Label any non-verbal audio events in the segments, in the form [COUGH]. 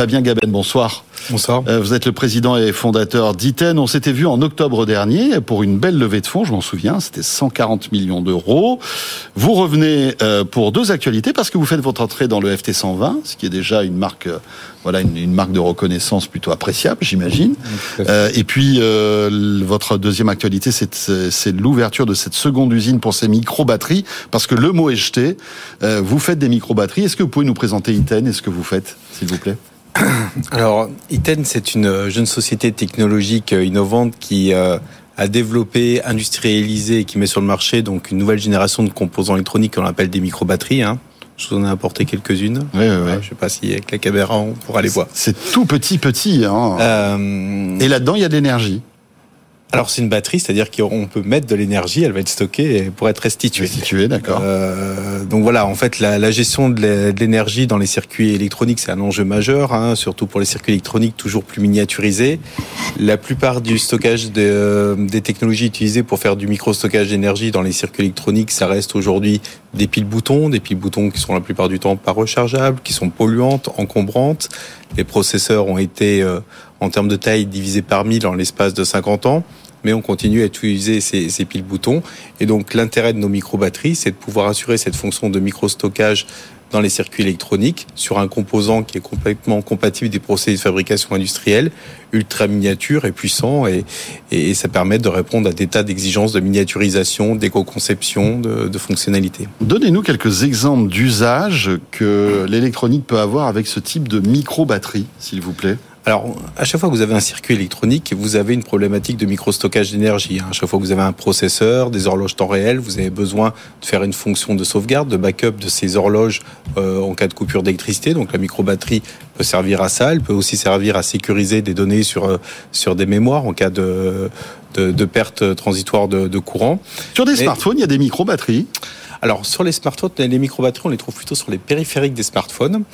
Fabien Gaben, bonsoir. Bonsoir. Euh, vous êtes le président et fondateur d'Iten. On s'était vu en octobre dernier pour une belle levée de fonds, je m'en souviens, c'était 140 millions d'euros. Vous revenez euh, pour deux actualités parce que vous faites votre entrée dans le FT 120, ce qui est déjà une marque, euh, voilà, une, marque de reconnaissance plutôt appréciable, j'imagine. et puis votre deuxième actualité, c'est l'ouverture de cette seconde usine pour ces micro-batteries, parce que le mot est jeté. vous faites des micro-batteries. Est-ce que vous pouvez nous présenter Iten et ce que vous faites, s'il vous plaît? [COUGHS] Alors, Iten, c'est une jeune société technologique innovante qui euh, a développé, industrialisé et qui met sur le marché donc une nouvelle génération de composants électroniques qu'on appelle des microbatteries. Hein. Je vous en ai apporté quelques-unes. Oui, oui, oui. Je sais pas si avec la caméra on pourra les voir. C'est tout petit, petit. Hein. Euh... Et là-dedans, il y a de l'énergie. Alors c'est une batterie, c'est-à-dire qu'on peut mettre de l'énergie, elle va être stockée pour être restituée. Restituée, d'accord. Euh, donc voilà, en fait, la, la gestion de l'énergie dans les circuits électroniques, c'est un enjeu majeur, hein, surtout pour les circuits électroniques toujours plus miniaturisés. La plupart du stockage de, euh, des technologies utilisées pour faire du micro-stockage d'énergie dans les circuits électroniques, ça reste aujourd'hui des piles-boutons, des piles-boutons qui sont la plupart du temps pas rechargeables, qui sont polluantes, encombrantes. Les processeurs ont été, euh, en termes de taille, divisés par mille en l'espace de 50 ans mais on continue à utiliser ces, ces piles-boutons. Et donc l'intérêt de nos micro-batteries, c'est de pouvoir assurer cette fonction de micro-stockage dans les circuits électroniques sur un composant qui est complètement compatible des procédés de fabrication industrielle, ultra miniature et puissant, et, et ça permet de répondre à des tas d'exigences de miniaturisation, d'éco-conception, de, de fonctionnalité. Donnez-nous quelques exemples d'usages que l'électronique peut avoir avec ce type de micro-batterie, s'il vous plaît. Alors, à chaque fois que vous avez un circuit électronique, vous avez une problématique de micro-stockage d'énergie. Hein. À chaque fois que vous avez un processeur, des horloges temps réel, vous avez besoin de faire une fonction de sauvegarde, de backup de ces horloges euh, en cas de coupure d'électricité. Donc, la micro-batterie peut servir à ça. Elle peut aussi servir à sécuriser des données sur, euh, sur des mémoires en cas de, de, de perte transitoire de, de, courant. Sur des smartphones, il y a des micro-batteries alors sur les smartphones, les micro-batteries, on les trouve plutôt sur les périphériques des smartphones,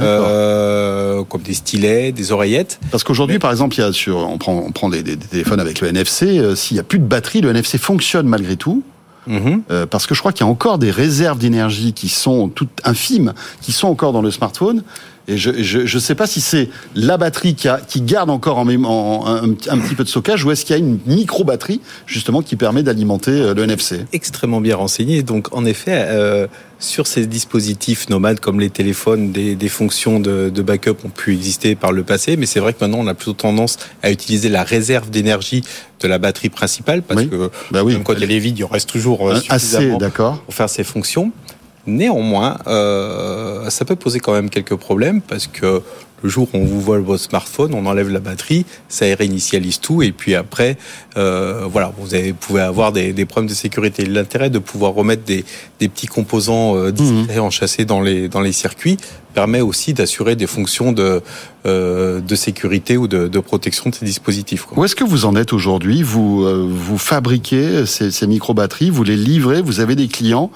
euh, comme des stylets, des oreillettes. Parce qu'aujourd'hui, par exemple, il y a sur, on prend, on prend des, des, téléphones avec le NFC. Euh, S'il n'y a plus de batterie, le NFC fonctionne malgré tout. Mmh. Euh, parce que je crois qu'il y a encore des réserves d'énergie qui sont toutes infimes, qui sont encore dans le smartphone. Et je ne je, sais pas si c'est la batterie qui, a, qui garde encore en, en, un, un, petit peu de stockage ou est-ce qu'il y a une micro-batterie justement qui permet d'alimenter euh, le NFC Extrêmement bien renseigné. Donc en effet, euh, sur ces dispositifs nomades comme les téléphones, des, des fonctions de, de, backup ont pu exister par le passé, mais c'est vrai que maintenant on a plutôt tendance à utiliser la réserve d'énergie de la batterie principale parce oui. que bah oui. même quand elle est vide, il reste toujours suffisamment assez, pour faire ses fonctions. Néanmoins, euh, ça peut poser quand même quelques problèmes parce que le jour où on vous vole votre smartphone, on enlève la batterie, ça réinitialise tout et puis après, euh, voilà, vous avez, pouvez avoir des, des, problèmes de sécurité. L'intérêt de pouvoir remettre des, des petits composants euh, discrets mmh. enchâssés dans les dans les circuits permet aussi d'assurer des fonctions de euh, de sécurité ou de, de, protection de ces dispositifs. Quoi. Où est-ce que vous en êtes aujourd'hui? Vous euh, vous fabriquez ces, ces micro batteries, vous les livrez, vous avez des clients.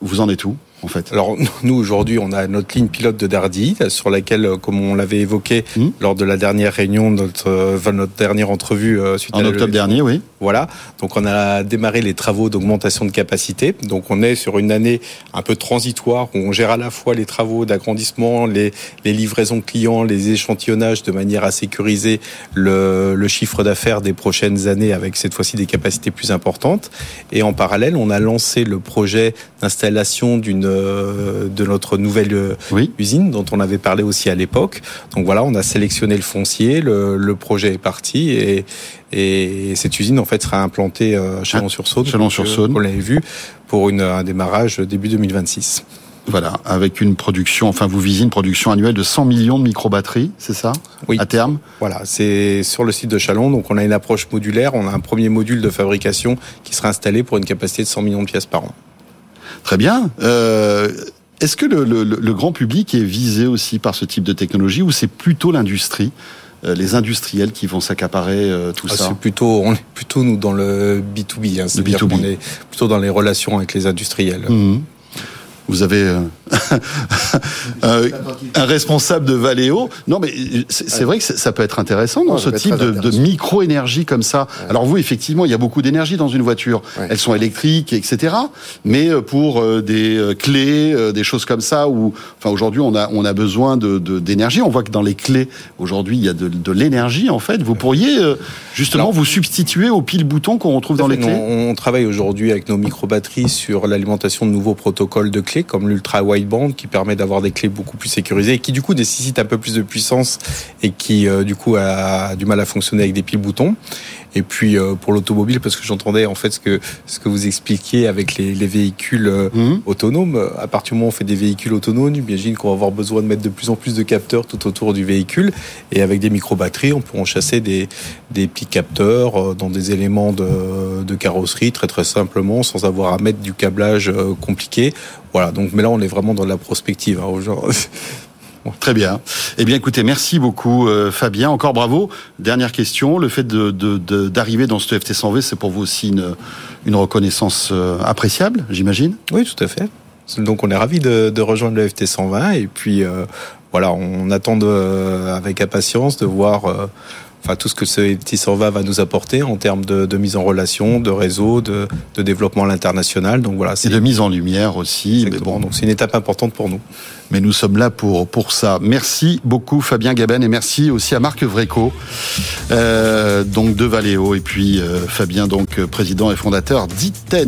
Vous en êtes où? En fait Alors nous aujourd'hui, on a notre ligne pilote de Dardy sur laquelle, comme on l'avait évoqué mmh. lors de la dernière réunion, notre, euh, notre dernière entrevue euh, suite en à octobre dernier, oui. Voilà. Donc on a démarré les travaux d'augmentation de capacité. Donc on est sur une année un peu transitoire où on gère à la fois les travaux d'agrandissement, les, les, livraisons clients, les échantillonnages de manière à sécuriser le, le chiffre d'affaires des prochaines années avec cette fois-ci des capacités plus importantes. Et en parallèle, on a lancé le projet d'installation d'une de notre nouvelle oui. usine dont on avait parlé aussi à l'époque. Donc voilà, on a sélectionné le foncier, le, le projet est parti et, et cette usine en fait sera implantée à Chalon-sur-Saône. Chalon-sur-Saône. On l'avait vu pour une, un démarrage début 2026. Voilà, avec une production, enfin vous visez une production annuelle de 100 millions de micro-batteries, c'est ça? Oui. À terme? Voilà, c'est sur le site de Chalon, donc on a une approche modulaire, on a un premier module de fabrication qui sera installé pour une capacité de 100 millions de pièces par an. Très bien. Euh, Est-ce que le, le, le, grand public est visé aussi par ce type de technologie ou c'est plutôt l'industrie euh, les industriels qui vont s'accaparer euh, tout ah, ça C'est plutôt, on est plutôt nous dans le B2B, hein, c'est-à-dire qu'on est plutôt dans les relations avec les industriels. Mmh. Vous avez euh, un, [LAUGHS] un responsable de Valeo. Non, mais c'est vrai que ça peut être intéressant dans ce type de, de micro-énergie comme ça. Alors vous, effectivement, il y a beaucoup d'énergie dans une voiture. Elles sont électriques, etc. Mais euh, pour euh, des clés, des choses comme ça, où, enfin, aujourd'hui, on a on a besoin de d'énergie. On voit que dans les clés, aujourd'hui, il y a de, de l'énergie en fait. Vous pourriez justement vous substituer aux piles boutons qu'on retrouve dans les clés. On, travaille aujourd'hui avec nos micro-batteries sur l'alimentation de nouveaux protocoles de clés comme l'ultra wideband qui permet d'avoir des clés beaucoup plus sécurisées et qui du coup nécessite un peu plus de puissance et qui euh, du coup a du mal à fonctionner avec des piles boutons. Et puis euh, pour l'automobile, parce que j'entendais en fait ce que ce que vous expliquiez avec les, les véhicules euh, mhm. autonomes. À partir du moment où on fait des véhicules autonomes, j'imagine qu'on va avoir besoin de mettre de plus en plus de capteurs tout autour du véhicule. Et avec des micro-batteries, on peut en chasser des, des petits capteurs dans des éléments de, de carrosserie très très simplement, sans avoir à mettre du câblage compliqué. Voilà, donc mais là on est vraiment dans la prospective. Hein, [LAUGHS] Très bien. Eh bien, écoutez, merci beaucoup, euh, Fabien. Encore bravo. Dernière question. Le fait d'arriver dans ce FT 100V, c'est pour vous aussi une, reconnaissance euh, appréciable, j'imagine? Oui, tout à fait. Donc, on est ravis de, rejoindre le FT 120 et puis euh, voilà, on attend avec impatience de voir enfin tout ce que ce petit va va nous apporter en termes de, mise en relation, de réseau, de, développement à l'international. Donc voilà, c'est de mise en lumière aussi. Mais bon, donc c'est une étape importante pour nous. Mais nous sommes là pour pour ça. Merci beaucoup Fabien Gaben et merci aussi à Marc Vreco, euh, donc de Valeo et puis euh, Fabien donc président et fondateur d'Iten.